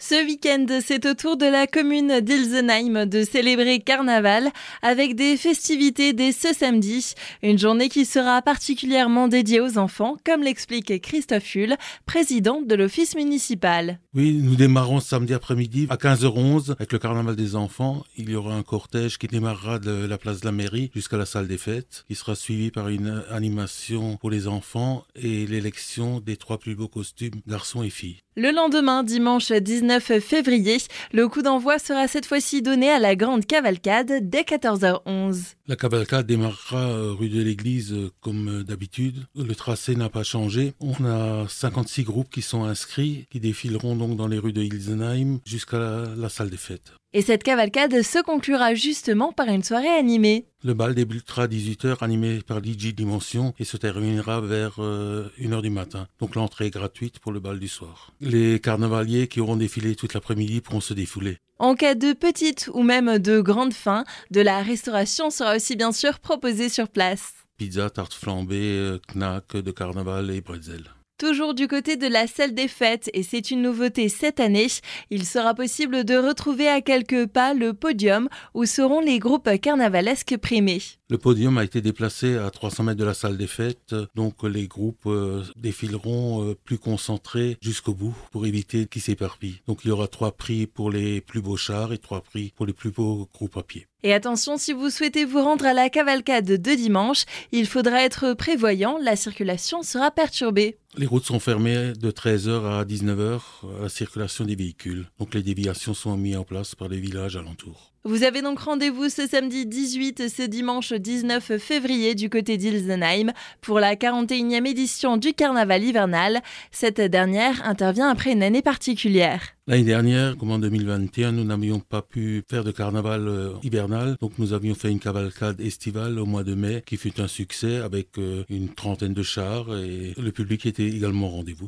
Ce week-end, c'est au tour de la commune d'Ilsenheim de célébrer Carnaval avec des festivités dès ce samedi. Une journée qui sera particulièrement dédiée aux enfants, comme l'explique Christophe Hull, président de l'office municipal. Oui, nous démarrons samedi après-midi à 15h11 avec le Carnaval des enfants. Il y aura un cortège qui démarrera de la place de la mairie jusqu'à la salle des fêtes, qui sera suivi par une animation pour les enfants et l'élection des trois plus beaux costumes, garçons et filles. Le lendemain, dimanche 19 février, le coup d'envoi sera cette fois-ci donné à la grande cavalcade dès 14h11. La cavalcade démarrera euh, rue de l'église euh, comme euh, d'habitude. Le tracé n'a pas changé. On a 56 groupes qui sont inscrits, qui défileront donc dans les rues de Hilsenheim jusqu'à la salle des fêtes. Et cette cavalcade se conclura justement par une soirée animée. Le bal débutera à 18h animé par DJ Dimension et se terminera vers 1h du matin. Donc l'entrée est gratuite pour le bal du soir. Les carnavaliers qui auront défilé toute l'après-midi pourront se défouler. En cas de petite ou même de grande faim, de la restauration sera aussi bien sûr proposée sur place. Pizza, tarte flambée, knack de carnaval et bretzel. Toujours du côté de la salle des fêtes, et c'est une nouveauté cette année, il sera possible de retrouver à quelques pas le podium où seront les groupes carnavalesques primés. Le podium a été déplacé à 300 mètres de la salle des fêtes, donc les groupes euh, défileront euh, plus concentrés jusqu'au bout pour éviter qu'ils s'éparpillent. Donc il y aura trois prix pour les plus beaux chars et trois prix pour les plus beaux groupes à pied. Et attention, si vous souhaitez vous rendre à la cavalcade de dimanche, il faudra être prévoyant, la circulation sera perturbée. Les routes sont fermées de 13h à 19h à la circulation des véhicules. Donc les déviations sont mises en place par les villages alentours. Vous avez donc rendez-vous ce samedi 18 et ce dimanche 19 février du côté d'Ilsenheim pour la 41e édition du carnaval hivernal. Cette dernière intervient après une année particulière. L'année dernière, comme en 2021, nous n'avions pas pu faire de carnaval euh, hivernal, donc nous avions fait une cavalcade estivale au mois de mai qui fut un succès avec euh, une trentaine de chars et le public était également au rendez-vous.